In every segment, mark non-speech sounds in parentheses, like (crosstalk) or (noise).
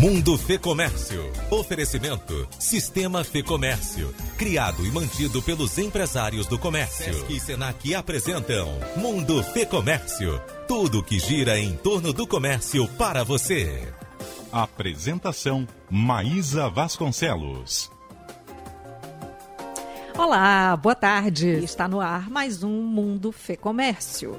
Mundo Fê Comércio. Oferecimento Sistema Fê Comércio. Criado e mantido pelos empresários do comércio. Sesc e Senac apresentam Mundo Fê Comércio. Tudo que gira em torno do comércio para você. Apresentação Maísa Vasconcelos. Olá, boa tarde. Está no ar mais um Mundo Fê Comércio.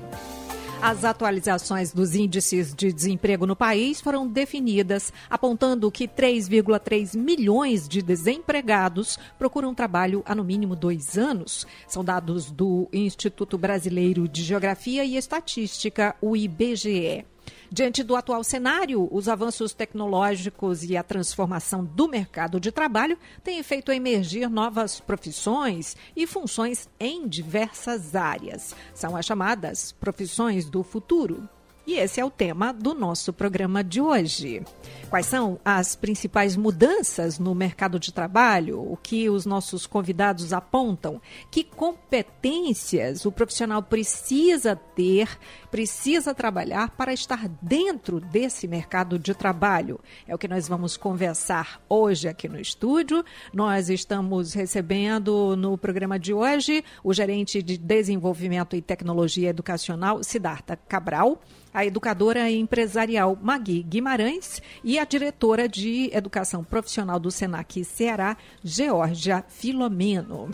As atualizações dos índices de desemprego no país foram definidas, apontando que 3,3 milhões de desempregados procuram trabalho há no mínimo dois anos. São dados do Instituto Brasileiro de Geografia e Estatística, o IBGE. Diante do atual cenário, os avanços tecnológicos e a transformação do mercado de trabalho têm feito emergir novas profissões e funções em diversas áreas. São as chamadas profissões do futuro. E esse é o tema do nosso programa de hoje. Quais são as principais mudanças no mercado de trabalho? O que os nossos convidados apontam? Que competências o profissional precisa ter, precisa trabalhar para estar dentro desse mercado de trabalho? É o que nós vamos conversar hoje aqui no estúdio. Nós estamos recebendo no programa de hoje o gerente de desenvolvimento e tecnologia educacional, Siddhartha Cabral a educadora empresarial Magui Guimarães e a diretora de Educação Profissional do Senac Ceará, Georgia Filomeno.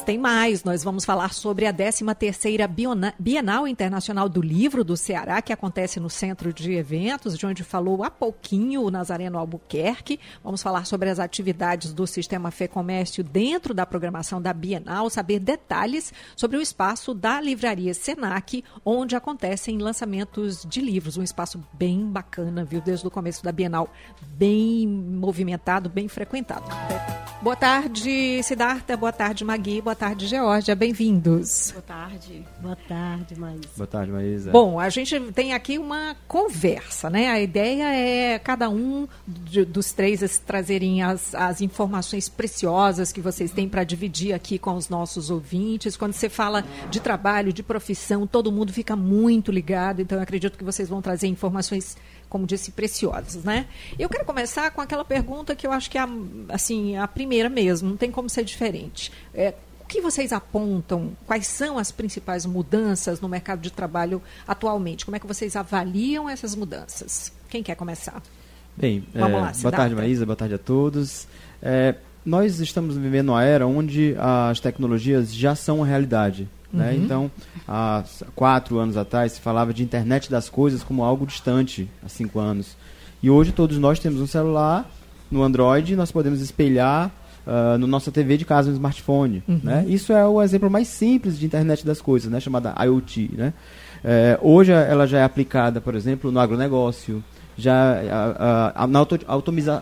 Mas tem mais, nós vamos falar sobre a 13ª Bienal Internacional do Livro do Ceará, que acontece no Centro de Eventos, de onde falou há pouquinho o Nazareno Albuquerque. Vamos falar sobre as atividades do Sistema Fê Comércio dentro da programação da Bienal, saber detalhes sobre o espaço da Livraria Senac, onde acontecem lançamentos de livros. Um espaço bem bacana, viu? Desde o começo da Bienal, bem movimentado, bem frequentado. Boa tarde, Siddhartha. Boa tarde, Magui. Boa tarde, Georgia. Bem-vindos. Boa tarde. Boa tarde, Maísa. Boa tarde, Maísa. Bom, a gente tem aqui uma conversa, né? A ideia é cada um de, dos três trazerem as, as informações preciosas que vocês têm para dividir aqui com os nossos ouvintes. Quando você fala de trabalho, de profissão, todo mundo fica muito ligado. Então, eu acredito que vocês vão trazer informações como disse, preciosas, né? Eu quero começar com aquela pergunta que eu acho que é a, assim, a primeira mesmo, não tem como ser diferente. É, que vocês apontam? Quais são as principais mudanças no mercado de trabalho atualmente? Como é que vocês avaliam essas mudanças? Quem quer começar? Bem, Vamos é, lá, boa tarde, Maísa, boa tarde a todos. É, nós estamos vivendo uma era onde as tecnologias já são realidade. Né? Uhum. Então, há quatro anos atrás, se falava de internet das coisas como algo distante, há cinco anos. E hoje todos nós temos um celular no Android, nós podemos espelhar uh, no nossa TV de casa, no smartphone. Uhum. Né? Isso é o exemplo mais simples de internet das coisas, né? chamada IoT. Né? É, hoje ela já é aplicada, por exemplo, no agronegócio, já a, a, na auto,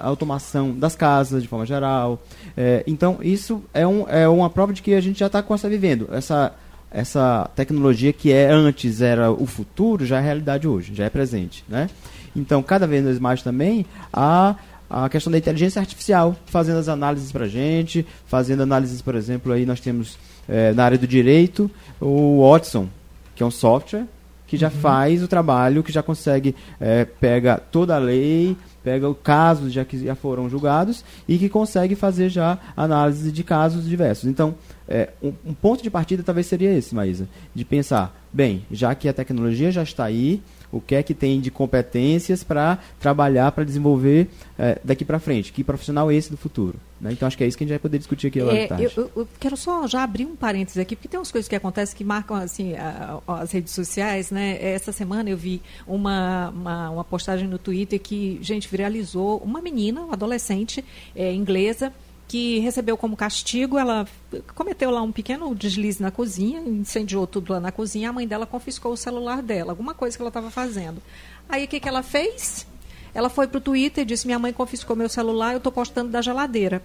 automação das casas de forma geral. É, então isso é, um, é uma prova de que a gente já está vivendo essa essa tecnologia que é antes era o futuro, já é realidade hoje, já é presente, né? Então, cada vez mais também a a questão da inteligência artificial, fazendo as análises para a gente, fazendo análises, por exemplo, aí nós temos é, na área do direito o Watson, que é um software que já uhum. faz o trabalho, que já consegue, é, pega toda a lei, pega casos já que já foram julgados e que consegue fazer já análise de casos diversos. Então, é, um, um, ponto de partida talvez seria esse, Maísa, de pensar, bem, já que a tecnologia já está aí, o que é que tem de competências para trabalhar, para desenvolver é, daqui para frente? Que profissional é esse do futuro? Né? Então, acho que é isso que a gente vai poder discutir aqui agora é. Eu, eu, quero só já abrir um parênteses aqui, porque tem umas coisas que acontecem que marcam assim, a, a, as redes sociais. Né? Essa semana eu vi uma, uma, uma, postagem no Twitter que, gente, viralizou uma menina, uma adolescente é, inglesa, que recebeu como castigo, ela cometeu lá um pequeno deslize na cozinha, incendiou tudo lá na cozinha, a mãe dela confiscou o celular dela, alguma coisa que ela estava fazendo. Aí o que, que ela fez? Ela foi para o Twitter e disse: Minha mãe confiscou meu celular, eu estou postando da geladeira.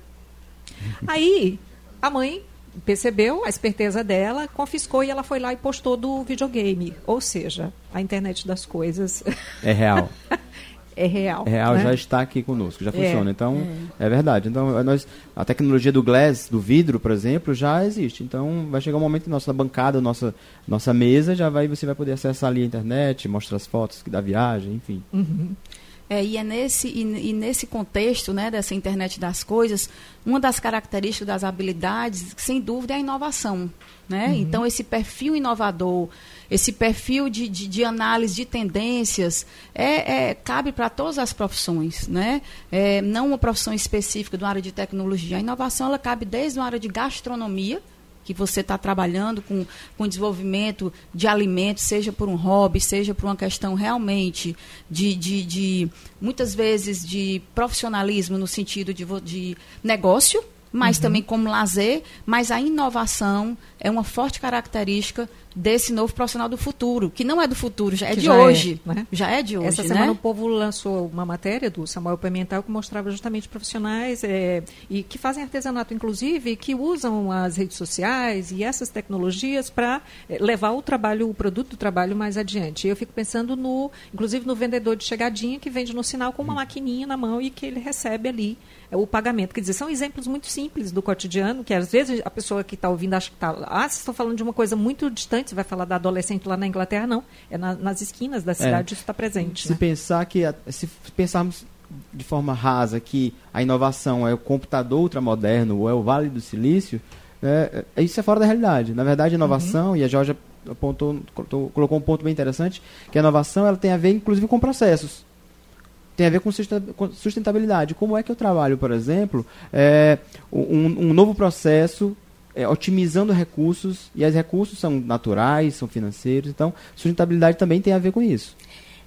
Aí a mãe percebeu a esperteza dela, confiscou e ela foi lá e postou do videogame. Ou seja, a internet das coisas. É real. (laughs) é real. É real, né? já está aqui conosco, já é, funciona. Então, é. é. verdade. Então, nós, a tecnologia do glass, do vidro, por exemplo, já existe. Então, vai chegar um momento que nossa bancada, nossa, nossa mesa, já vai, você vai poder acessar ali a internet, mostrar as fotos da viagem, enfim. Uhum. É, e é nesse, e, e, nesse contexto né, dessa internet das coisas, uma das características das habilidades, sem dúvida, é a inovação. Né? Uhum. Então, esse perfil inovador, esse perfil de, de, de análise de tendências, é, é cabe para todas as profissões. Né? É, não uma profissão específica de uma área de tecnologia. A inovação ela cabe desde uma área de gastronomia, que você está trabalhando com, com desenvolvimento de alimentos, seja por um hobby, seja por uma questão realmente de, de, de muitas vezes, de profissionalismo no sentido de, de negócio, mas uhum. também como lazer, mas a inovação é uma forte característica desse novo profissional do futuro, que não é do futuro, já é que de já é, hoje. É, né? Já é de hoje. Essa né? semana o povo lançou uma matéria do Samuel Pimentel que mostrava justamente profissionais é, e que fazem artesanato, inclusive, que usam as redes sociais e essas tecnologias para é, levar o trabalho, o produto do trabalho mais adiante. Eu fico pensando no, inclusive, no vendedor de chegadinha que vende no sinal com uma maquininha na mão e que ele recebe ali é, o pagamento. Quer dizer, são exemplos muito simples do cotidiano, que às vezes a pessoa que está ouvindo acha que está. Ah, vocês estão falando de uma coisa muito distante, você vai falar da adolescente lá na Inglaterra, não. É na, nas esquinas da é. cidade é, isso está presente. Se né? pensar que. Se pensarmos de forma rasa que a inovação é o computador ultramoderno ou é o Vale do Silício, é, é, isso é fora da realidade. Na verdade, a inovação, uhum. e a Georgia apontou, colocou um ponto bem interessante, que a inovação ela tem a ver, inclusive, com processos tem a ver com sustentabilidade. Como é que eu trabalho, por exemplo, é, um, um, novo processo é, otimizando recursos, e os recursos são naturais, são financeiros, então sustentabilidade também tem a ver com isso.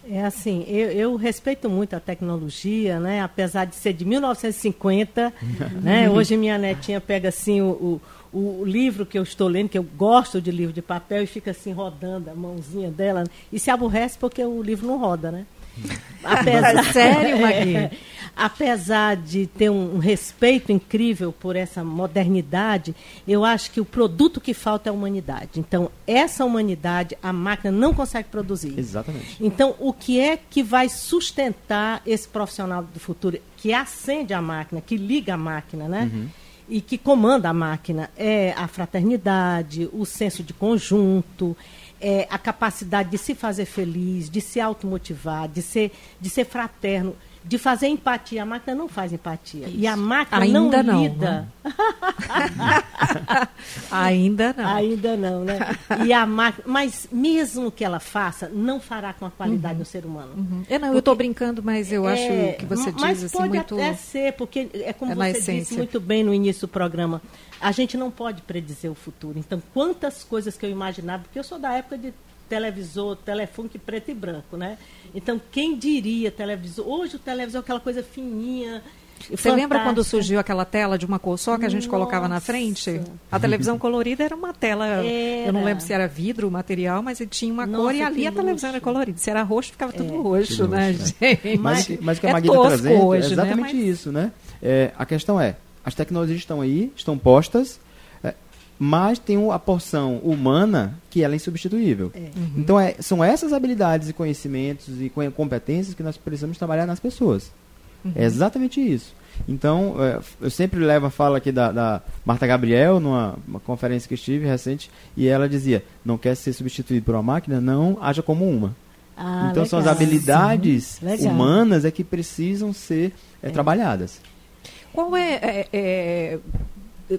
É assim, eu, eu, respeito muito a tecnologia, né? Apesar de ser de 1950, (laughs) né? Hoje minha netinha pega assim o, o, o, livro que eu estou lendo, que eu gosto de livro de papel, e fica assim rodando a mãozinha dela e se aborrece porque o livro não roda, né? (laughs) Apesar, Sério, (laughs) Magui? apesar de ter um, um, respeito incrível por essa modernidade, eu acho que o produto que falta é a humanidade. Então, essa humanidade a máquina não consegue produzir. Exatamente. Então, o que é que vai sustentar esse profissional do futuro que acende a máquina, que liga a máquina, né? Uhum. E que comanda a máquina é a fraternidade, o senso de conjunto, é, a capacidade de se fazer feliz, de se automotivar, de ser, de ser fraterno, de fazer empatia. A máquina não faz empatia. Isso. E a máquina Ainda não, não lida. Né? (laughs) Ainda não. Ainda não, né? E a máquina, mas mesmo que ela faça, não fará com a qualidade uhum. do ser humano. Uhum. Eu não, porque, eu estou brincando, mas eu acho é, que você diz assim pode muito. Até ser, porque é como é você essência. disse muito bem no início do programa. A gente não pode predizer o futuro. Então, quantas coisas que eu imaginava, porque eu sou da época de televisor, telefone que preto e branco, né? Então, quem diria televisor? Hoje o televisor é aquela coisa fininha. Você lembra quando surgiu aquela tela de uma cor só que a gente Nossa. colocava na frente? A televisão colorida era uma tela, era. eu não lembro se era vidro, material, mas tinha uma Nossa, cor e ali a televisão era colorida. Se era roxo, ficava é. tudo roxo, né, gente? Mas, mas, que a é está trazendo hoje, é né? exatamente né? mas... isso, né? É, a questão é, as tecnologias estão aí, estão postas, é, mas tem a porção humana que ela é insubstituível. É. Uhum. Então, é, são essas habilidades e conhecimentos e competências que nós precisamos trabalhar nas pessoas. Uhum. É exatamente isso. Então, é, eu sempre levo a fala aqui da, da Marta Gabriel, numa conferência que estive recente, e ela dizia: não quer ser substituído por uma máquina, não haja como uma. Ah, então, legal. são as habilidades humanas é que precisam ser é, é. trabalhadas. Qual é, é, é,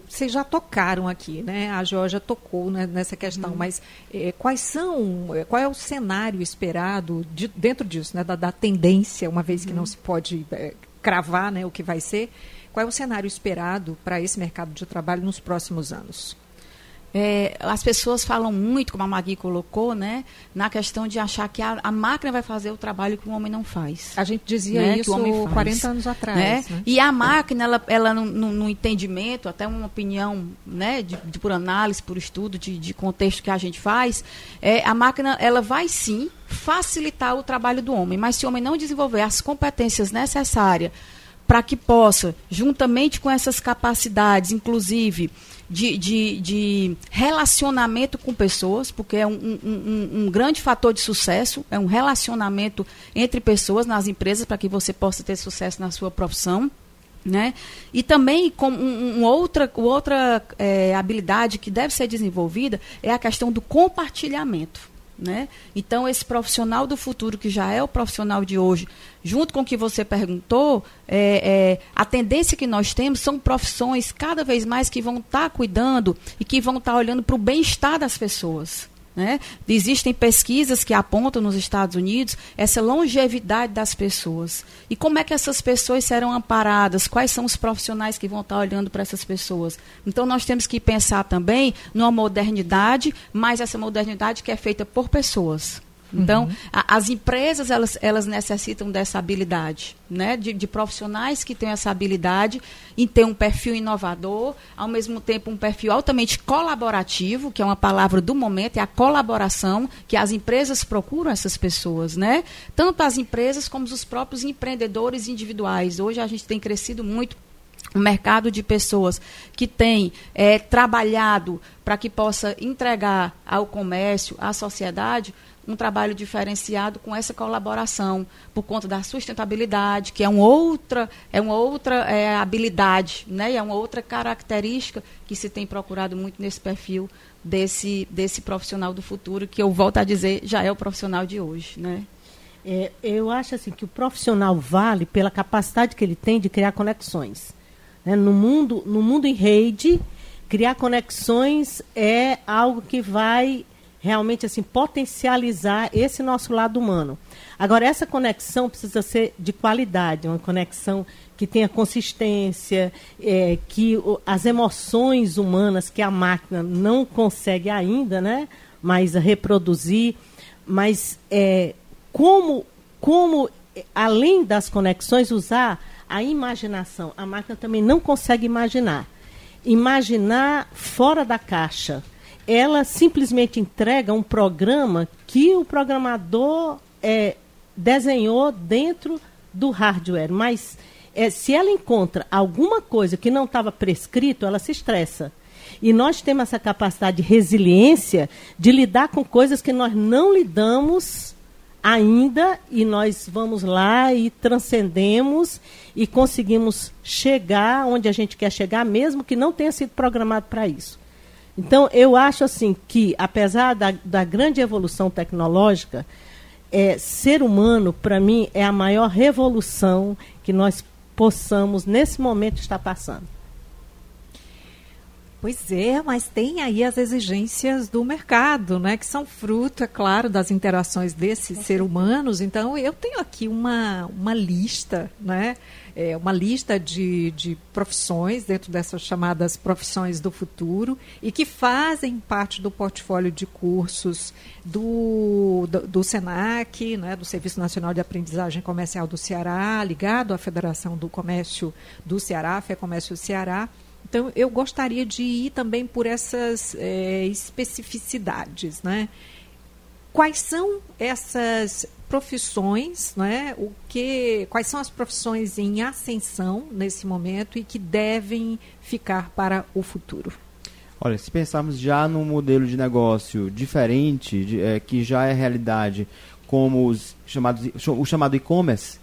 vocês já tocaram aqui, né? A Georgia tocou né, nessa questão, hum. mas é, quais são, é, qual é o cenário esperado de, dentro disso, né, da, da, tendência, uma vez que não uhum. se pode é, cravar né, o que vai ser, qual é o cenário esperado para esse mercado de trabalho nos próximos anos? É, as pessoas falam muito, como a Magui colocou, né, na questão de achar que a, a, máquina vai fazer o trabalho que o homem não faz. A gente dizia né, isso 40 anos atrás. Né? Né? E a máquina, ela, ela no, no, no entendimento, até uma opinião né, de, de por análise, por estudo de, de, contexto que a gente faz, é, a máquina ela vai sim facilitar o trabalho do homem, mas se o homem não desenvolver as competências necessárias para que possa, juntamente com essas capacidades, inclusive de, de, de relacionamento com pessoas, porque é um, um, um, grande fator de sucesso, é um relacionamento entre pessoas nas empresas para que você possa ter sucesso na sua profissão. Né? E também com um, um outra, outra é, habilidade que deve ser desenvolvida é a questão do compartilhamento. Né? Então, esse profissional do futuro, que já é o profissional de hoje, junto com o que você perguntou, é, é, a tendência que nós temos são profissões cada vez mais que vão estar tá cuidando e que vão estar tá olhando para o bem-estar das pessoas. Né? Existem pesquisas que apontam nos Estados Unidos essa longevidade das pessoas. E como é que essas pessoas serão amparadas? Quais são os profissionais que vão estar olhando para essas pessoas? Então, nós temos que pensar também numa modernidade, mas essa modernidade que é feita por pessoas. Então, uhum. a, as empresas, elas, elas necessitam dessa habilidade, né? De, de, profissionais que têm essa habilidade em ter um perfil inovador, ao mesmo tempo um perfil altamente colaborativo, que é uma palavra do momento, é a colaboração que as empresas procuram essas pessoas, né? Tanto as empresas como os próprios empreendedores individuais. Hoje a gente tem crescido muito um mercado de pessoas que tem é, trabalhado para que possa entregar ao comércio, à sociedade, um trabalho diferenciado com essa colaboração por conta da sustentabilidade, que é uma outra, é uma outra é, habilidade, né? é uma outra característica que se tem procurado muito nesse perfil desse, desse profissional do futuro, que eu volto a dizer, já é o profissional de hoje. Né? É, eu acho assim que o profissional vale pela capacidade que ele tem de criar conexões. Né? No, mundo, no mundo em rede, criar conexões é algo que vai realmente assim potencializar esse nosso lado humano. Agora essa conexão precisa ser de qualidade, uma conexão que tenha consistência, é, que o, as emoções humanas que a máquina não consegue ainda, né, mas reproduzir, mas é, como como além das conexões usar a imaginação. A máquina também não consegue imaginar. Imaginar fora da caixa ela simplesmente entrega um programa que o programador é, desenhou dentro do hardware. Mas é, se ela encontra alguma coisa que não estava prescrito, ela se estressa. E nós temos essa capacidade de resiliência de lidar com coisas que nós não lidamos ainda e nós vamos lá e transcendemos e conseguimos chegar onde a gente quer chegar, mesmo que não tenha sido programado para isso. Então, eu acho assim que, apesar da, da grande evolução tecnológica, é, ser humano, para mim, é a maior revolução que nós possamos, nesse momento, estar passando. Pois é, mas tem aí as exigências do mercado, né, que são fruto, é claro, das interações desses seres humanos. Então, eu tenho aqui uma, uma lista, né, é, uma lista de, de profissões dentro dessas chamadas profissões do futuro e que fazem parte do portfólio de cursos do, do, do SENAC, né, do Serviço Nacional de Aprendizagem Comercial do Ceará, ligado à Federação do Comércio do Ceará, FEComércio Ceará, então, eu gostaria de ir também por essas é, especificidades, né? Quais são essas profissões, né? O que, quais são as profissões em ascensão nesse momento e que devem ficar para o futuro? Olha, se pensarmos já num modelo de negócio diferente, de, é, que já é realidade, como os chamados, o chamado e-commerce,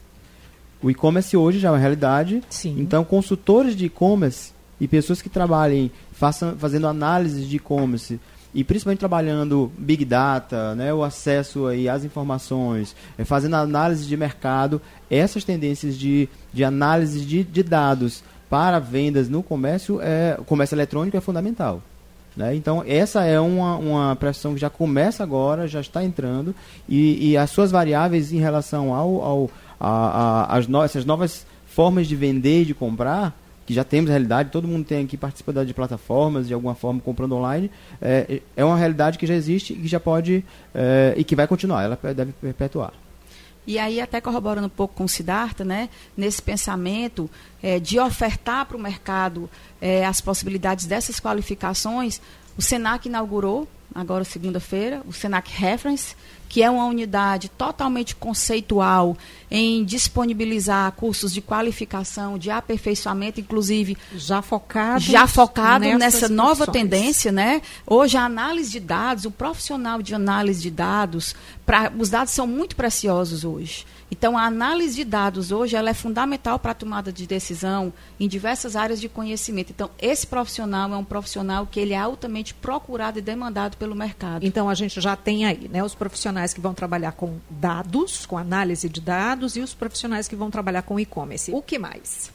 o e-commerce hoje já é uma realidade. Sim. Então, consultores de e-commerce e pessoas que trabalhem façam, fazendo análise de e-commerce e principalmente trabalhando big data, né, o acesso aí às informações, é, fazendo análise de mercado, essas tendências de, de análise de, de dados para vendas no comércio, é, comércio eletrônico é fundamental. Né? Então, essa é uma, uma pressão que já começa agora, já está entrando, e, e as suas variáveis em relação ao, ao a, a, as no, essas novas formas de vender e de comprar, que já temos a realidade, todo mundo tem aqui participa de plataformas, de alguma forma comprando online, é, é uma realidade que já existe e que já pode é, e que vai continuar, ela deve perpetuar. E aí, até corroborando um pouco com o Siddhartha, né, nesse pensamento é, de ofertar para o mercado é, as possibilidades dessas qualificações, o SENAC inaugurou, agora segunda-feira, o SENAC Reference, que é uma unidade totalmente conceitual em disponibilizar cursos de qualificação, de aperfeiçoamento, inclusive já focado já focado nessa nova tendência, né? Hoje a análise de dados, o profissional de análise de dados, pra, os dados são muito preciosos hoje. Então, a análise de dados hoje ela é fundamental para a tomada de decisão em diversas áreas de conhecimento. Então, esse profissional é um profissional que ele é altamente procurado e demandado pelo mercado. Então, a gente já tem aí né, os profissionais que vão trabalhar com dados, com análise de dados, e os profissionais que vão trabalhar com e-commerce. O que mais?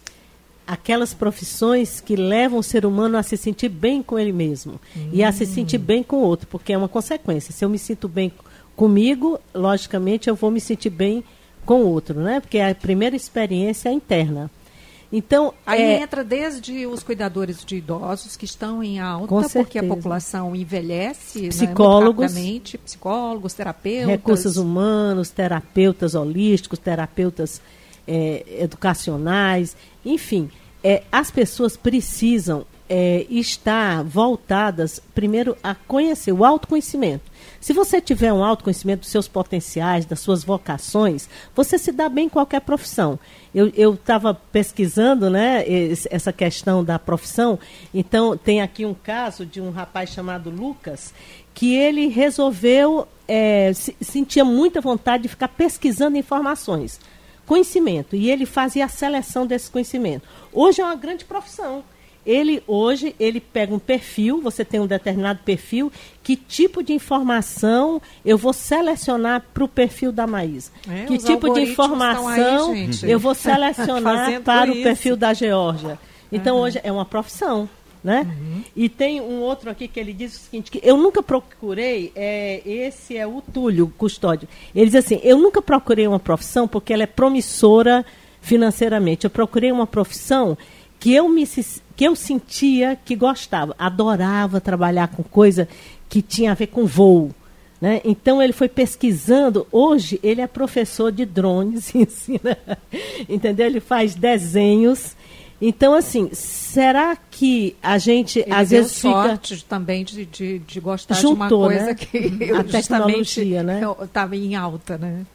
aquelas profissões que levam o ser humano a se sentir bem com ele mesmo hum. e a se sentir bem com o outro, porque é uma consequência. Se eu me sinto bem comigo, logicamente eu vou me sentir bem com o outro, né? Porque a primeira experiência é interna. Então, aí é... entra desde os cuidadores de idosos que estão em alta, porque a população envelhece né, psicólogos, né, psicólogos, terapeutas, recursos humanos, terapeutas holísticos, terapeutas é, educacionais, enfim, é, as pessoas precisam é, estar voltadas primeiro a conhecer o autoconhecimento. Se você tiver um autoconhecimento dos seus potenciais, das suas vocações, você se dá bem em qualquer profissão. Eu estava pesquisando né, essa questão da profissão, então tem aqui um caso de um rapaz chamado Lucas, que ele resolveu, é, se, sentia muita vontade de ficar pesquisando informações, conhecimento, e ele fazia a seleção desse conhecimento. Hoje é uma grande profissão. Ele hoje ele pega um perfil, você tem um determinado perfil, que tipo de informação eu vou selecionar para o perfil da Maísa? É, que tipo de informação aí, eu vou (laughs) selecionar para isso. o perfil da Geórgia? Então uhum. hoje é uma profissão. Né? Uhum. E tem um outro aqui que ele diz o seguinte, que eu nunca procurei, é, esse é o Túlio Custódio. Ele diz assim, eu nunca procurei uma profissão porque ela é promissora financeiramente. Eu procurei uma profissão que eu me que eu sentia que gostava, adorava trabalhar com coisa que tinha a ver com voo. Né? Então ele foi pesquisando. Hoje ele é professor de drones, (laughs) ensina, entendeu? Ele faz desenhos. Então, assim, será que a gente ele às vezes sorte fica... também de, de, de gostar Juntou, de uma coisa né? que a (laughs) tecnologia, né? Estava em alta, né?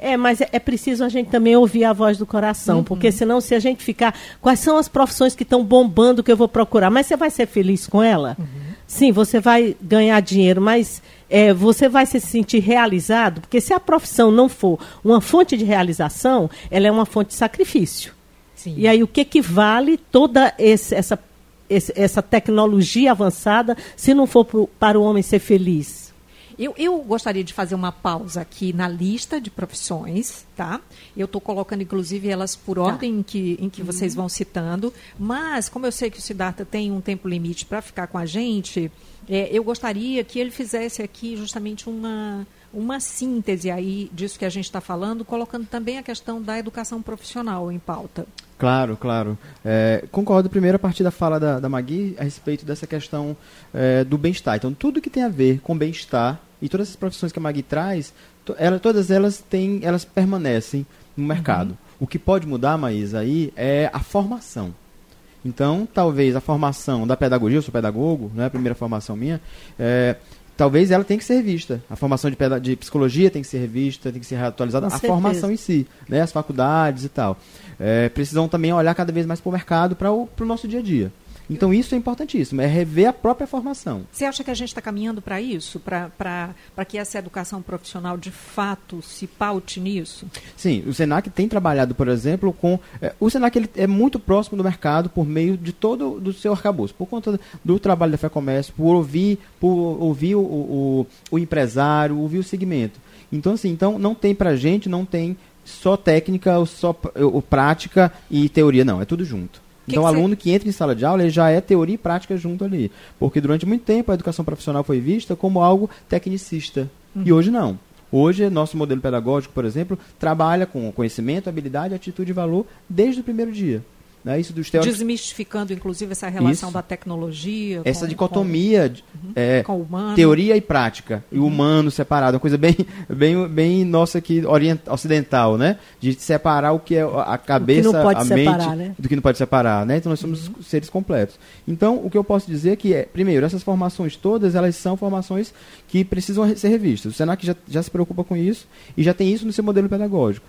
É, mas é, é, preciso a gente também ouvir a voz do coração, uhum. porque senão se a gente ficar, quais são as profissões que estão bombando que eu vou procurar? Mas você vai ser feliz com ela? Uhum. Sim, você vai ganhar dinheiro, mas é, você vai se sentir realizado, porque se a profissão não for uma fonte de realização, ela é uma fonte de sacrifício. Sim. E aí o que que vale toda esse, essa essa tecnologia avançada se não for pro, para o homem ser feliz? Eu, eu gostaria de fazer uma pausa aqui na lista de profissões, tá? Eu estou colocando, inclusive, elas por tá. ordem em que, em que uhum. vocês vão citando. Mas, como eu sei que o Siddhartha tem um tempo limite para ficar com a gente, é, eu gostaria que ele fizesse aqui justamente uma, uma síntese aí disso que a gente está falando, colocando também a questão da educação profissional em pauta. Claro, claro. É, concordo primeiro a partir da fala da, da Magui a respeito dessa questão é, do bem-estar. Então, tudo que tem a ver com bem-estar e todas as profissões que a Magui traz, ela, todas elas têm, elas permanecem no mercado. Uhum. O que pode mudar, Maísa, aí é a formação. Então, talvez a formação da pedagogia, eu sou pedagogo, não é a primeira formação minha, é, talvez ela tenha que ser vista. A formação de, de, psicologia tem que ser revista, tem que ser atualizada. a formação em si, né, as faculdades e tal. É, precisam também olhar cada vez mais para o mercado, para o nosso dia a dia. Então isso é importantíssimo, é rever a própria formação. Você acha que a gente está caminhando para isso, para que essa educação profissional de fato se paute nisso? Sim, o Senac tem trabalhado, por exemplo, com. É, o Senac ele é muito próximo do mercado por meio de todo do seu arcabouço, por conta do trabalho da Fé Comércio, por ouvir, por ouvir o, o, o empresário, ouvir o segmento. Então, assim, então não tem para gente, não tem só técnica, só ou prática e teoria, não, é tudo junto. Então, o aluno que entra em sala de aula, ele já é teoria e prática junto ali. Porque durante muito tempo a educação profissional foi vista como algo tecnicista. Uhum. E hoje não. Hoje, nosso modelo pedagógico, por exemplo, trabalha com conhecimento, habilidade, atitude e valor desde o primeiro dia. Né? Isso dos teóricos... Desmistificando, inclusive, essa relação Isso. da tecnologia. Essa com, dicotomia com, é, com teoria e prática. Uhum. E o humano separado. Uma coisa bem, (laughs) bem, bem nossa aqui, orient, ocidental, né? De separar o que é a cabeça, a separar, mente, né? do que não pode separar. Né? Então, nós somos uhum. seres completos. Então, o que eu posso dizer é que, é, primeiro, essas formações todas, elas são formações que precisam ser revistas. O Senac já, já se preocupa com isso e já tem isso no seu modelo pedagógico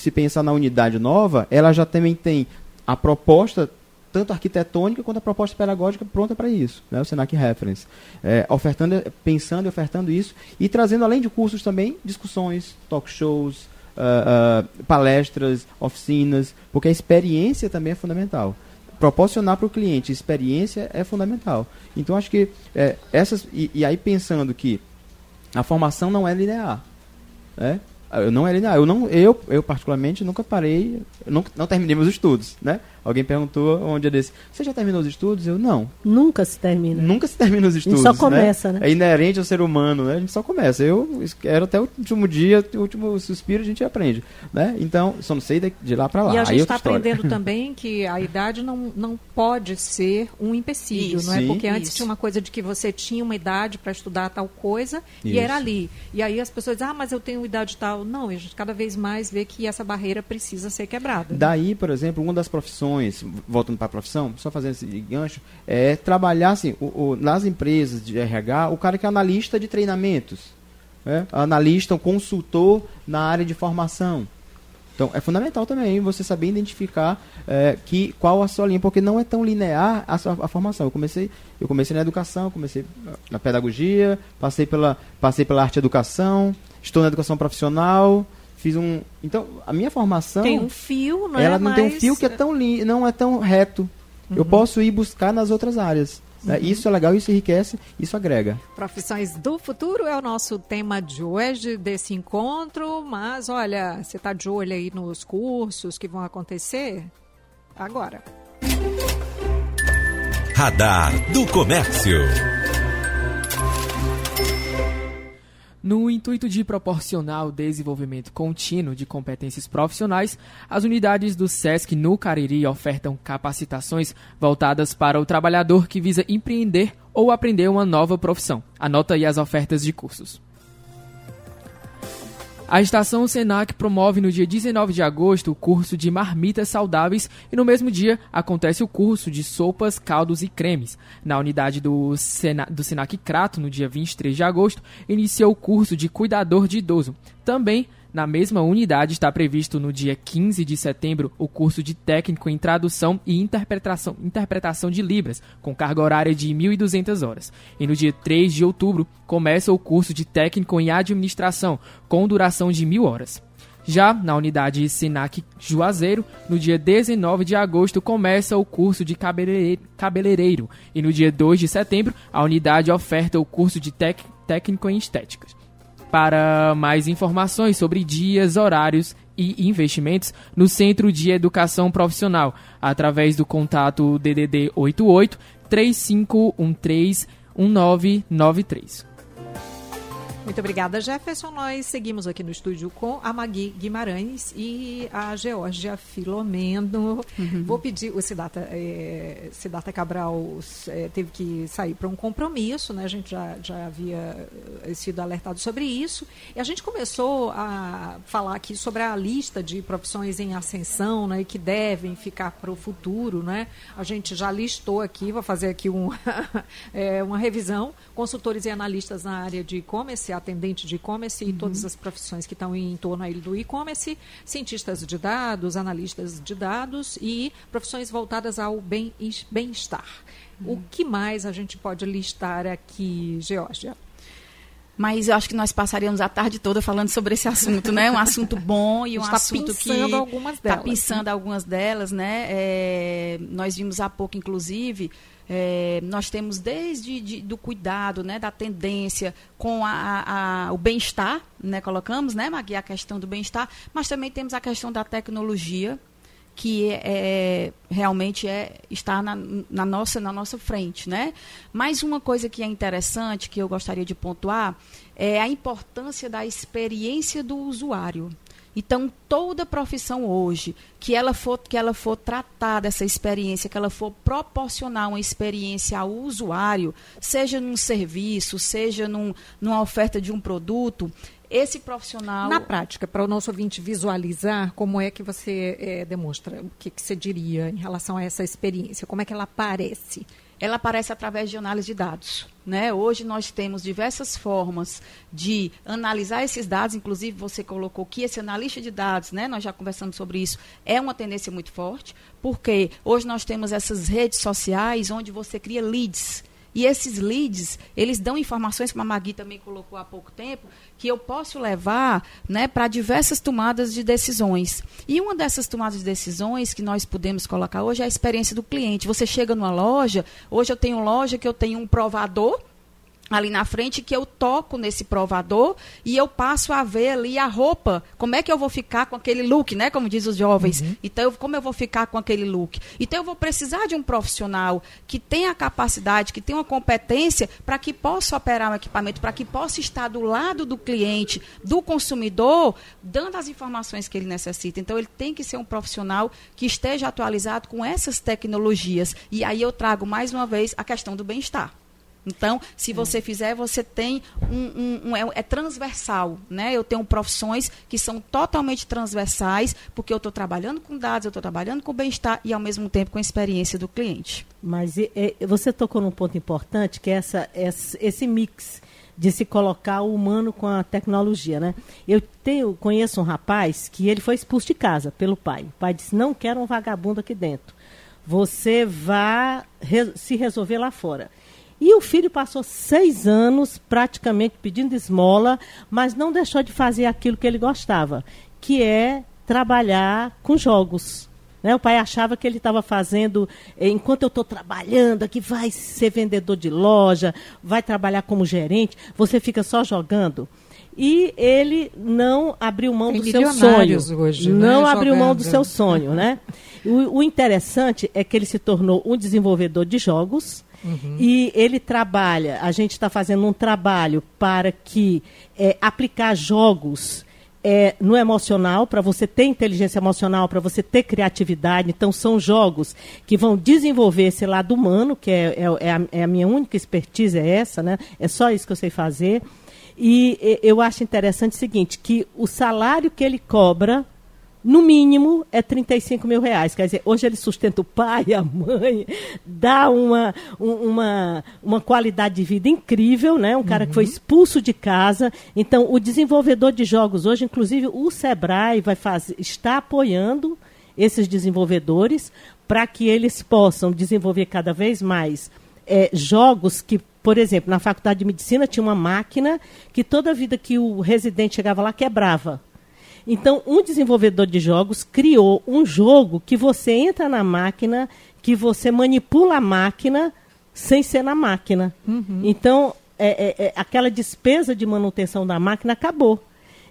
se pensar na unidade nova, ela já também tem a proposta tanto arquitetônica quanto a proposta pedagógica pronta para isso, né? o Senac Reference. É, ofertando, pensando e ofertando isso e trazendo, além de cursos também, discussões, talk shows, uh, uh, palestras, oficinas, porque a experiência também é fundamental. Proporcionar para o cliente experiência é fundamental. Então, acho que é, essas. E, e aí, pensando que a formação não é linear. Né? Eu não linear. Eu, não, eu, eu particularmente, nunca parei, não, não terminei meus estudos, né? Alguém perguntou um dia desse, você já terminou os estudos? Eu, não. Nunca se termina. Nunca se termina os estudos, só né? começa, né? né? É inerente ao ser humano, né? A gente só começa. Eu quero até o último dia, o último suspiro, a gente aprende, né? Então, só não sei de, de lá para lá. E a gente está aprendendo (laughs) também que a idade não, não pode ser um empecilho, isso, não é? Porque antes isso. tinha uma coisa de que você tinha uma idade para estudar tal coisa isso. e era ali. E aí as pessoas dizem, ah, mas eu tenho idade tal. Não, a gente cada vez mais vê que essa barreira precisa ser quebrada. Daí, por exemplo, uma das profissões profissões, voltando para a profissão, só fazendo esse gancho, é trabalhar assim, o, o, nas empresas de RH, o cara que é analista de treinamentos, é? analista, um consultor na área de formação. Então, é fundamental também você saber identificar é, que, qual a sua linha, porque não é tão linear a, sua, a formação. Eu comecei, eu comecei na educação, comecei na pedagogia, passei pela, passei pela arte educação, estou na educação profissional, fiz um. Então, a minha formação. Tem um fio, não é? Ela não tem um fio que é tão li, não é tão reto. Uhum. Eu posso ir buscar nas outras áreas. Né? Uhum. Isso é legal, isso enriquece, isso agrega. Profissões do futuro é o nosso tema de hoje, desse encontro. Mas olha, você está de olho aí nos cursos que vão acontecer? Agora. Radar do Comércio. No intuito de proporcionar o desenvolvimento contínuo de competências profissionais, as unidades do SESC no Cariri ofertam capacitações voltadas para o trabalhador que visa empreender ou aprender uma nova profissão. Anota aí as ofertas de cursos. A estação Senac promove no dia 19 de agosto o curso de marmitas saudáveis e no mesmo dia acontece o curso de sopas, caldos e cremes. Na unidade do, Sena, do Senac Crato, no dia 23 de agosto, iniciou o curso de cuidador de idoso. Também na mesma unidade está previsto no dia 15 de setembro o curso de técnico em tradução e interpretação, interpretação de Libras, com carga horária de 1.200 horas. E no dia 3 de outubro começa o curso de técnico em administração, com duração de 1.000 horas. Já na unidade Sinac Juazeiro, no dia 19 de agosto começa o curso de cabeleireiro e no dia 2 de setembro a unidade oferta o curso de técnico em estéticas. Para mais informações sobre dias, horários e investimentos no Centro de Educação Profissional, através do contato DDD 88 3513 1993. Muito obrigada, Jefferson. Nós seguimos aqui no estúdio com a Magui Guimarães e a Georgia Filomeno. Uhum. Vou pedir, o Cidata, é, Cidata Cabral é, teve que sair para um compromisso, né? A gente já, já havia eh, sido alertado sobre isso. E a gente começou a falar aqui sobre a lista de profissões em ascensão, né? Que devem ficar para o futuro, né? A gente já listou aqui, vou fazer aqui um, é, (laughs) uma revisão. Consultores e analistas na área de e-commerce, atendente de e-commerce uhum. e todas as profissões que estão em torno aí do e-commerce, cientistas de dados, analistas de dados e profissões voltadas ao bem-estar. Uhum. O que mais a gente pode listar aqui, Georgia? Mas eu acho que nós passaríamos a tarde toda falando sobre esse assunto, né? Um assunto bom e um tá assunto que algumas está pensando algumas delas, né? É, nós vimos há pouco, inclusive, é, nós temos desde de, do cuidado, né, da tendência com a, a, o bem-estar, né, colocamos, né, Magui, a questão do bem-estar, mas também temos a questão da tecnologia, que é, é, realmente é, está na, na, nossa, na nossa frente. Né? Mas uma coisa que é interessante, que eu gostaria de pontuar, é a importância da experiência do usuário. Então, toda profissão hoje que ela for que ela for tratar dessa experiência, que ela for proporcionar uma experiência ao usuário, seja num serviço, seja num, numa oferta de um produto, esse profissional. Na prática, para o nosso ouvinte visualizar, como é que você é, demonstra, o que, que você diria em relação a essa experiência? Como é que ela aparece? ela aparece através de análise de dados. Né? Hoje nós temos diversas formas de analisar esses dados, inclusive você colocou que esse analista de dados, né? nós já conversamos sobre isso, é uma tendência muito forte, porque hoje nós temos essas redes sociais onde você cria leads. E esses leads, eles dão informações, como a Magui também colocou há pouco tempo, que eu posso levar né, para diversas tomadas de decisões. E uma dessas tomadas de decisões que nós podemos colocar hoje é a experiência do cliente. Você chega numa loja, hoje eu tenho loja que eu tenho um provador, ali na frente que eu toco nesse provador e eu passo a ver ali a roupa. Como é que eu vou ficar com aquele look, né? Como diz os jovens. Uhum. Então, eu, como eu vou ficar com aquele look? Então, eu vou precisar de um profissional que tenha a capacidade, que tenha uma competência para que possa operar o equipamento, para que possa estar do lado do cliente, do consumidor, dando as informações que ele necessita. Então, ele tem que ser um profissional que esteja atualizado com essas tecnologias. E aí eu trago mais uma vez a questão do bem-estar. Então, se você fizer, você tem um, um, um é, é, transversal, né? Eu tenho profissões que são totalmente transversais, porque eu estou trabalhando com dados, eu estou trabalhando com bem-estar e ao mesmo tempo com a experiência do cliente. Mas e, e, você tocou num ponto importante, que é essa, essa, esse mix de se colocar o humano com a tecnologia, né? Eu tenho, conheço um rapaz que ele foi expulso de casa pelo pai. O pai disse: "Não quero um vagabundo aqui dentro. Você vá re se resolver lá fora." E o filho passou seis anos praticamente pedindo esmola, mas não deixou de fazer aquilo que ele gostava, que é trabalhar com jogos. Né? O pai achava que ele estava fazendo, eh, enquanto eu estou trabalhando aqui, vai ser vendedor de loja, vai trabalhar como gerente, você fica só jogando. E ele não abriu mão Tem do seu sonho. Hoje, né? não né? abriu Jogando. mão do seu sonho, né? (laughs) O, o interessante é que ele se tornou um desenvolvedor de jogos, Uhum. E ele trabalha, a gente está fazendo um trabalho para que é, aplicar jogos é, no emocional, para você ter inteligência emocional, para você ter criatividade. Então, são jogos que vão desenvolver esse lado humano, que é, é, é, a, é a, minha única expertise, é essa, né? É só isso que eu sei fazer. E eu acho interessante o seguinte, que o salário que ele cobra no mínimo é 35 mil reais. Quer dizer, hoje ele sustenta o pai, a mãe, dá uma, uma, uma qualidade de vida incrível, né? Um cara uhum. que foi uhum. expulso de casa. Então, o desenvolvedor de jogos hoje, inclusive o Sebrae vai fazer, está apoiando esses desenvolvedores para que eles possam desenvolver cada vez mais é, jogos que por exemplo, na faculdade de medicina tinha uma máquina que toda vida que o residente chegava lá quebrava. Então, um desenvolvedor de jogos criou um jogo que você entra na máquina, que você manipula a máquina sem ser na máquina. Uhum. Então, é, é, é, aquela despesa de manutenção da máquina acabou.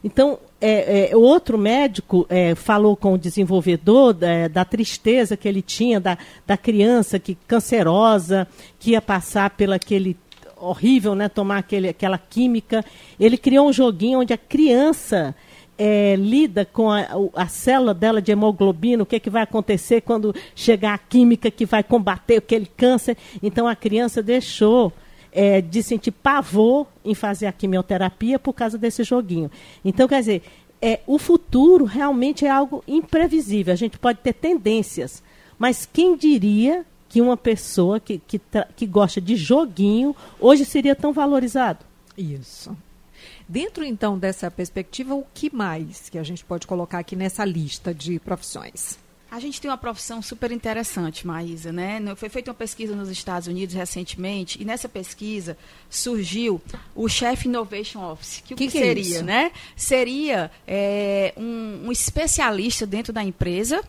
Então, é, é, outro médico é, falou com o desenvolvedor da, da, tristeza que ele tinha da, da criança que cancerosa, que ia passar pelo aquele horrível, né, tomar aquele, aquela química. Ele criou um joguinho onde a criança é, lida com a, a, célula dela de hemoglobina, o que, é que vai acontecer quando chegar a química que vai combater aquele câncer. Então a criança deixou é, de sentir pavor em fazer a quimioterapia por causa desse joguinho. Então, quer dizer, é, o futuro realmente é algo imprevisível. A gente pode ter tendências, mas quem diria que uma pessoa que, que, que gosta de joguinho hoje seria tão valorizado? Isso. Dentro, então, dessa perspectiva, o que mais que a gente pode colocar aqui nessa lista de profissões? A gente tem uma profissão super interessante, Maísa, né? Foi feita uma pesquisa nos Estados Unidos recentemente e nessa pesquisa surgiu o Chef Innovation Office. Que, que, que, é seria, é né? Seria é, um, um, especialista dentro da empresa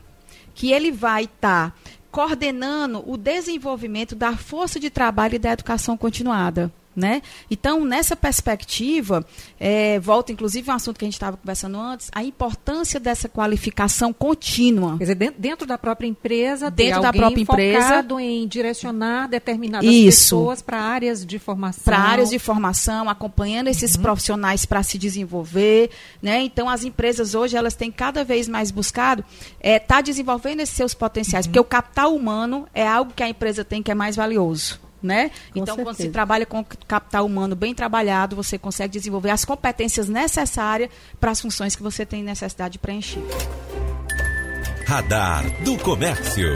que ele vai estar tá coordenando o desenvolvimento da força de trabalho e da educação continuada. Né? Então, nessa perspectiva, é, volta inclusive um assunto que a gente estava conversando antes, a importância dessa qualificação contínua. Quer dizer, dentro da própria empresa, dentro da própria empresa, em direcionar determinadas Isso. pessoas para áreas de formação. Para áreas de formação, acompanhando esses uhum. profissionais para se desenvolver. Né? Então, as empresas hoje elas têm cada vez mais buscado estar é, tá desenvolvendo esses seus potenciais, uhum. porque o capital humano é algo que a empresa tem que é mais valioso né? Com então, certeza. quando se trabalha com capital humano bem trabalhado, você consegue desenvolver as competências necessárias para as funções que você tem necessidade de preencher. Radar do Comércio.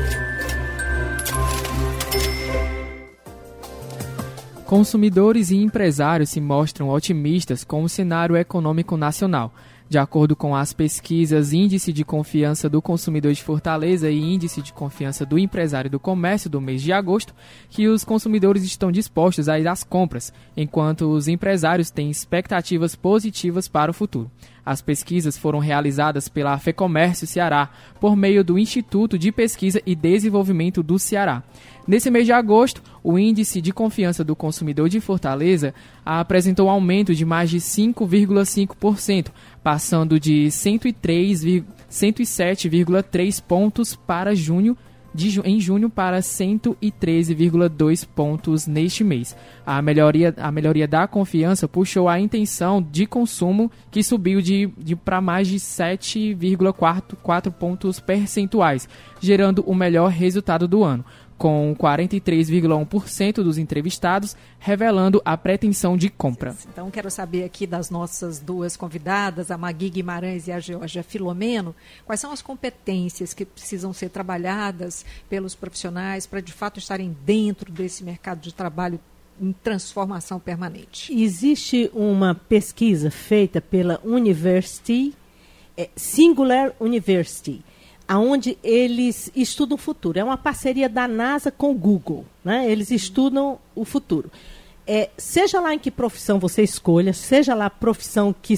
Consumidores e empresários se mostram otimistas com o cenário econômico nacional. De acordo com as pesquisas Índice de Confiança do Consumidor de Fortaleza e Índice de Confiança do Empresário do Comércio do mês de agosto, que os consumidores estão dispostos a ir às compras, enquanto os empresários têm expectativas positivas para o futuro. As pesquisas foram realizadas pela FEComércio Ceará, por meio do Instituto de Pesquisa e Desenvolvimento do Ceará. Nesse mês de agosto, o índice de confiança do consumidor de Fortaleza apresentou um aumento de mais de 5,5%, passando de 107,3 pontos para junho de, em junho para 113,2 pontos neste mês. A melhoria, a melhoria da confiança puxou a intenção de consumo, que subiu de, de para mais de 7,4 pontos percentuais, gerando o melhor resultado do ano com 43,1% dos entrevistados revelando a pretensão de compra. Então, quero saber aqui das nossas duas convidadas, a Magui Guimarães e a Georgia Filomeno, quais são as competências que precisam ser trabalhadas pelos profissionais para, de fato, estarem dentro desse mercado de trabalho em transformação permanente? Existe uma pesquisa feita pela University, é, Singular University, aonde eles estudam o futuro. É uma parceria da NASA com o Google. Né? Eles estudam o futuro. É, seja lá em que profissão você escolha, seja lá a profissão que,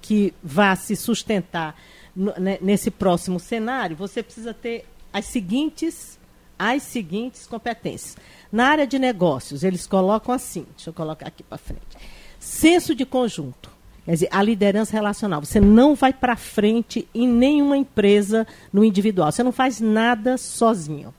que vá se sustentar né, nesse próximo cenário, você precisa ter as seguintes, as seguintes competências. Na área de negócios, eles colocam assim, deixa eu colocar aqui para frente. Senso de conjunto. Quer dizer, a liderança relacional. Você não vai para frente em nenhuma empresa no individual. Você não faz nada sozinho.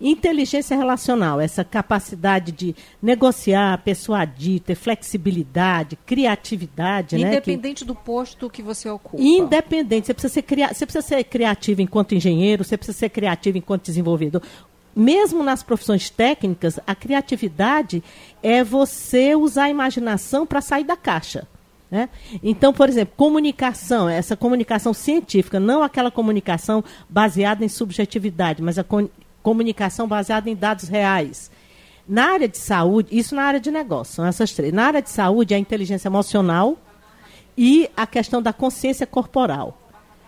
Inteligência relacional, essa capacidade de negociar, persuadir, ter flexibilidade, criatividade. Independente né, que... do posto que você ocupa. Independente. Você precisa, ser cria... você precisa ser criativo enquanto engenheiro, você precisa ser criativo enquanto desenvolvedor mesmo nas profissões técnicas, a criatividade é você usar a imaginação para sair da caixa. Né? Então, por exemplo, comunicação, essa comunicação científica, não aquela comunicação baseada em subjetividade, mas a co comunicação baseada em dados reais. Na área de saúde, isso na área de negócio, são essas três. Na área de saúde, a inteligência emocional e a questão da consciência corporal.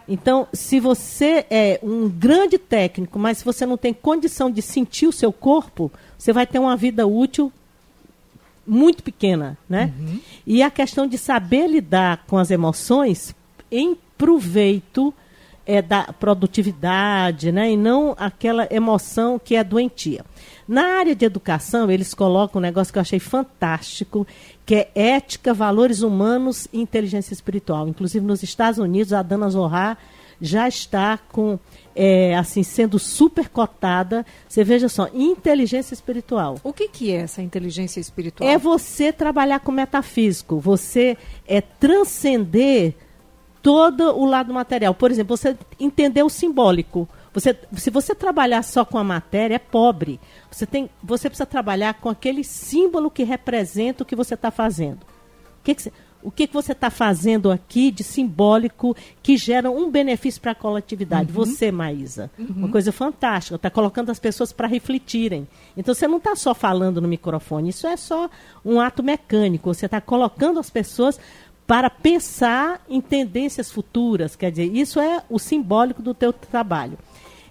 Então, se você é um grande técnico, mas se você não tem condição de sentir o seu corpo, você vai ter uma vida útil muito pequena, né? Uhum. E a questão de saber lidar com as emoções em proveito é, da produtividade, né? E não aquela emoção que é doentia. Na área de educação, eles colocam um negócio que eu achei fantástico, que é ética, valores humanos e inteligência espiritual. Inclusive, nos Estados Unidos, a Dana Zohar já está com é, assim sendo super cotada. Você veja só, inteligência espiritual. O que, que é essa inteligência espiritual? É você trabalhar com metafísico, você é transcender todo o lado material. Por exemplo, você entender o simbólico. Você, se você trabalhar só com a matéria, é pobre. Você, tem, você precisa trabalhar com aquele símbolo que representa o que você está fazendo. O que, que você, o que, que você está fazendo aqui de simbólico que gera um benefício para a coletividade? Uhum. Você, Maísa. Uhum. Uma coisa fantástica. Está colocando as pessoas para refletirem. Então, você não está só falando no microfone. Isso é só um ato mecânico. Você está colocando as pessoas para pensar em tendências futuras. Quer dizer, isso é o simbólico do teu trabalho.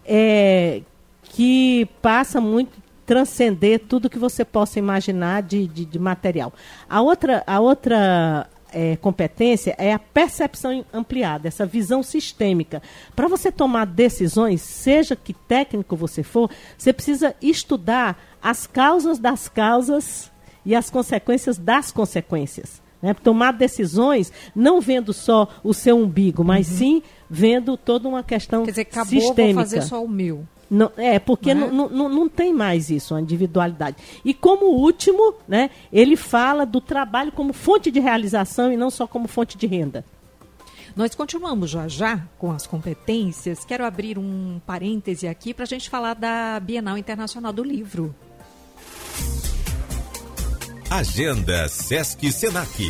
É, que passa muito transcender tudo que você possa imaginar de, de, de material. A outra, a outra é, competência é a percepção ampliada, essa visão sistêmica. Para você tomar decisões, seja que técnico você for, você precisa estudar as causas das causas e as consequências das consequências. Né? Tomar decisões não vendo só o seu umbigo, mas uhum. sim vendo toda uma questão Quer dizer, acabou, sistêmica. Vou fazer só o meu. Não, é, porque não, é? não, não, não, tem mais isso, a individualidade. E como último, né, ele fala do trabalho como fonte de realização e não só como fonte de renda. Nós continuamos já já com as competências. Quero abrir um parêntese aqui para a gente falar da Bienal Internacional do Livro. Agenda Sesc Senac.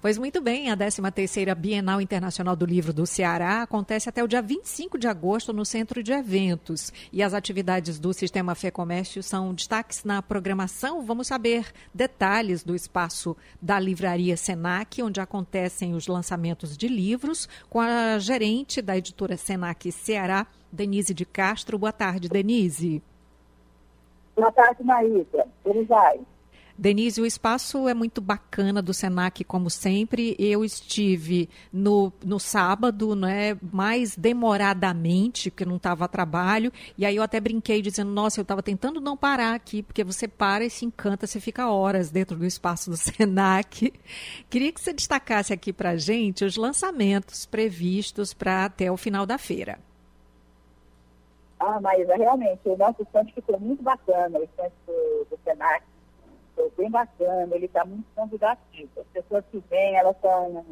Pois muito bem, a 13ª Bienal Internacional do Livro do Ceará acontece até o dia 25 de agosto no Centro de Eventos. E as atividades do Sistema Fê Comércio são destaques na programação. Vamos saber detalhes do espaço da Livraria Senac, onde acontecem os lançamentos de livros, com a gerente da editora Senac Ceará, Denise de Castro. Boa tarde, Denise. Boa tarde, Maísa. Como vai? Denise, o espaço é muito bacana do Senac, como sempre. Eu estive no, no sábado, né, mais demoradamente, porque não estava a trabalho, e aí eu até brinquei dizendo, nossa, eu estava tentando não parar aqui, porque você para e se encanta, você fica horas dentro do espaço do (laughs) Senac. Queria que você destacasse aqui para a gente os lançamentos previstos para até o final da feira. Ah, Maísa, realmente, o nosso stand ficou muito bacana, o stand do, do Senac foi bem bacana, ele está muito convidativo. As pessoas que vêm, elas estão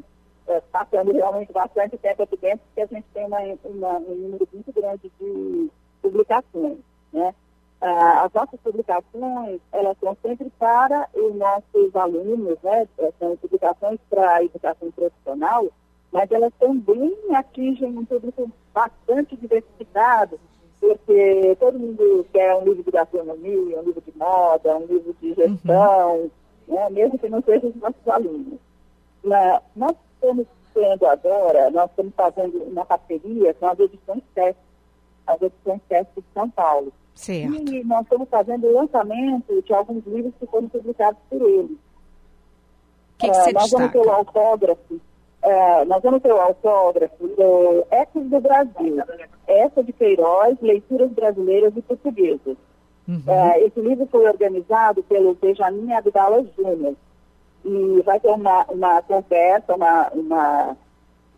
é, passando realmente bastante tempo aqui dentro, porque a gente tem uma, uma, um número muito grande de publicações. Né? Ah, as nossas publicações, elas são sempre para os nossos alunos, né? são publicações para a educação profissional, mas elas também atingem um público bastante diversificado, porque todo mundo quer um livro de gastronomia, um livro de moda, um livro de gestão, uhum. né, mesmo que não sejam os nossos alunos. Na, nós estamos tendo agora, nós estamos fazendo uma parceria com as edições TESC, as edições TESC de São Paulo. Certo. E nós estamos fazendo o lançamento de alguns livros que foram publicados por eles. Que que uh, nós vamos ter o autógrafo é, nós vamos ter o autógrafo do Ecos do Brasil, essa de Queiroz, Leituras Brasileiras e Portuguesas. Uhum. É, esse livro foi organizado pelo Benjamin Abdala Júnior e vai ter uma, uma conversa, uma, uma,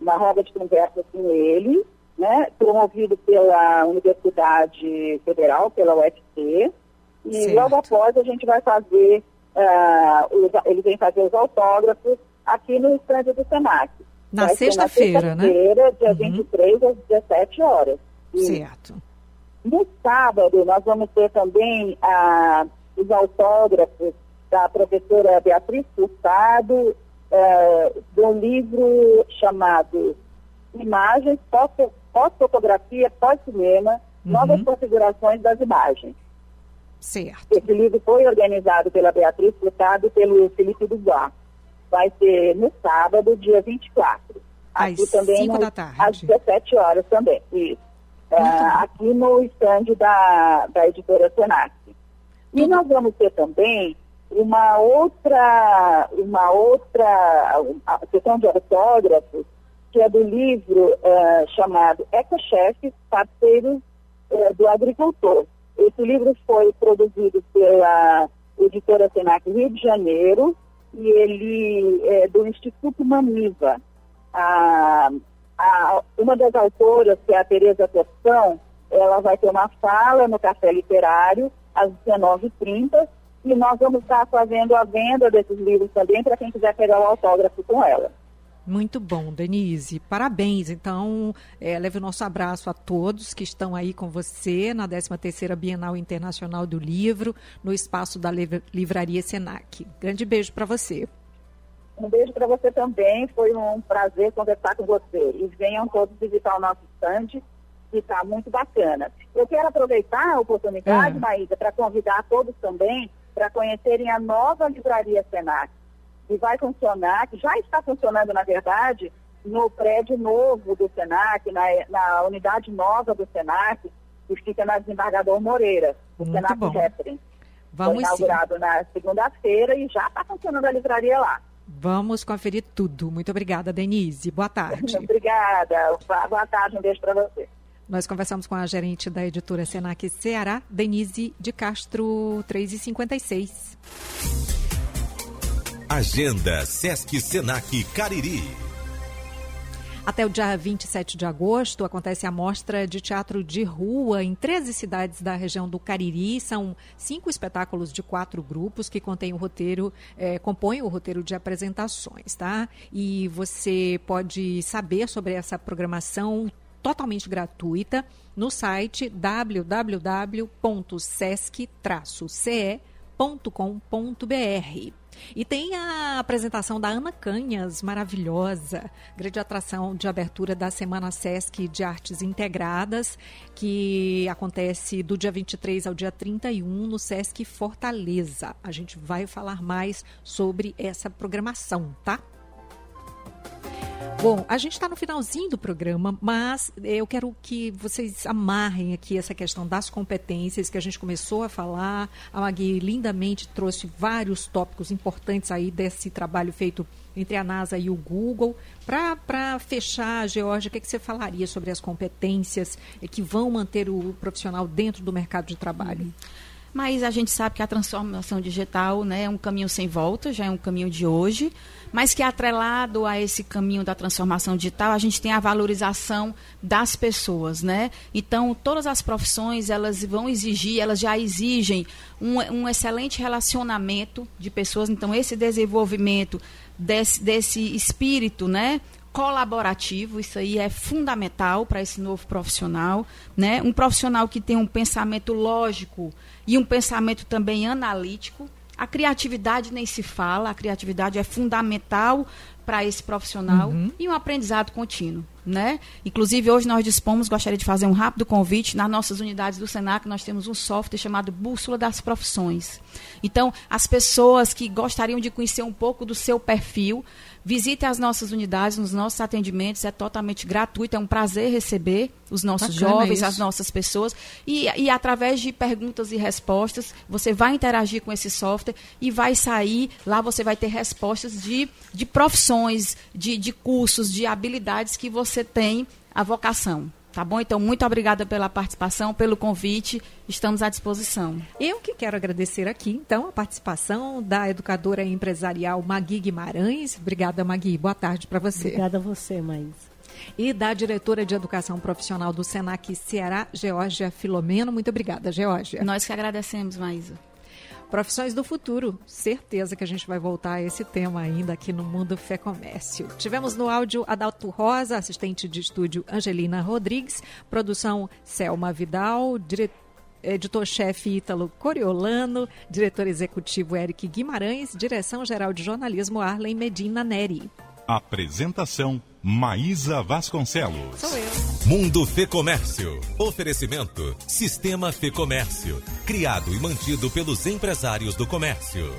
uma roda de conversa com ele, né, promovido pela Universidade Federal, pela UFC, e certo. logo após a gente vai fazer, uh, os, ele vem fazer os autógrafos aqui no estande do SENAC. Na sexta-feira, sexta né? Sexta-feira, dia uhum. 23 às 17 horas. E certo. No sábado, nós vamos ter também ah, os autógrafos da professora Beatriz Furtado, eh, de um livro chamado Imagens, Pós-Fotografia, Pós-Cinema, uhum. Novas Configurações das Imagens. Certo. Esse livro foi organizado pela Beatriz Furtado e pelo Felipe Dubois vai ser no sábado, dia 24. Aqui às também 5 da tarde. Às 17 horas também, isso. É, aqui no estande da, da editora Senac. E nós vamos ter também uma outra, uma outra a questão de autógrafos, que é do livro uh, chamado Ecochefes, Parceiros uh, do Agricultor. Esse livro foi produzido pela editora Senac Rio de Janeiro, e ele é do Instituto Maniva. A, a, uma das autoras, que é a Tereza Torção, ela vai ter uma fala no Café Literário às 19h30 e nós vamos estar fazendo a venda desses livros também para quem quiser pegar o autógrafo com ela. Muito bom, Denise. Parabéns. Então, é, leve o nosso abraço a todos que estão aí com você na 13ª Bienal Internacional do Livro, no espaço da Livraria Senac. Grande beijo para você. Um beijo para você também. Foi um prazer conversar com você. E venham todos visitar o nosso stand, que está muito bacana. Eu quero aproveitar a oportunidade, é. Maísa, para convidar todos também para conhecerem a nova Livraria Senac e vai funcionar, que já está funcionando, na verdade, no prédio novo do SENAC, na, na unidade nova do SENAC, que fica na Desembargador Moreira, o Muito SENAC Reference. Vamos Foi inaugurado sim. na segunda-feira e já está funcionando a livraria lá. Vamos conferir tudo. Muito obrigada, Denise. Boa tarde. (laughs) obrigada. Boa tarde, um beijo para você. Nós conversamos com a gerente da editora Senac Ceará, Denise de Castro 356. Agenda Sesc Senac Cariri. Até o dia 27 de agosto acontece a mostra de teatro de rua em 13 cidades da região do Cariri. São cinco espetáculos de quatro grupos que contêm o roteiro, é, compõem o roteiro de apresentações, tá? E você pode saber sobre essa programação totalmente gratuita no site www.sesc-ce.com.br. E tem a apresentação da Ana Canhas, maravilhosa, grande atração de abertura da Semana Sesc de Artes Integradas, que acontece do dia 23 ao dia 31 no Sesc Fortaleza. A gente vai falar mais sobre essa programação, tá? Bom, a gente está no finalzinho do programa, mas eu quero que vocês amarrem aqui essa questão das competências que a gente começou a falar. A Magui lindamente trouxe vários tópicos importantes aí desse trabalho feito entre a NASA e o Google. Para fechar, Georgia, o que, é que você falaria sobre as competências que vão manter o profissional dentro do mercado de trabalho? Uhum. Mas a gente sabe que a transformação digital né, é um caminho sem volta, já é um caminho de hoje, mas que atrelado a esse caminho da transformação digital, a gente tem a valorização das pessoas, né? Então, todas as profissões, elas vão exigir, elas já exigem um, um excelente relacionamento de pessoas. Então, esse desenvolvimento desse, desse espírito, né? colaborativo, isso aí é fundamental para esse novo profissional, né? Um profissional que tem um pensamento lógico e um pensamento também analítico. A criatividade nem se fala, a criatividade é fundamental para esse profissional uhum. e um aprendizado contínuo, né? Inclusive hoje nós dispomos, gostaria de fazer um rápido convite nas nossas unidades do Senac, nós temos um software chamado Bússola das Profissões. Então, as pessoas que gostariam de conhecer um pouco do seu perfil, Visite as nossas unidades, nos nossos atendimentos, é totalmente gratuito, é um prazer receber os nossos Bacana jovens, isso. as nossas pessoas. E, e através de perguntas e respostas, você vai interagir com esse software e vai sair, lá você vai ter respostas de, de profissões, de, de cursos, de habilidades que você tem a vocação. Tá bom? Então, muito obrigada pela participação, pelo convite. Estamos à disposição. Eu que quero agradecer aqui, então, a participação da educadora empresarial Magui Guimarães. Obrigada, Magui. Boa tarde para você. Obrigada a você, Maís. E da diretora de Educação Profissional do SENAC Ceará, Geórgia Filomeno. Muito obrigada, Geórgia. Nós que agradecemos, Maísa. Profissões do futuro. Certeza que a gente vai voltar a esse tema ainda aqui no Mundo Fé Comércio. Tivemos no áudio Adalto Rosa, assistente de estúdio Angelina Rodrigues, produção Selma Vidal, diretor editor-chefe Ítalo Coriolano, diretor executivo Eric Guimarães, direção-geral de jornalismo Arlen Medina Neri. Apresentação Maísa Vasconcelos. Sou eu. Mundo Fê Comércio. Oferecimento Sistema Fê Comércio. Criado e mantido pelos empresários do comércio.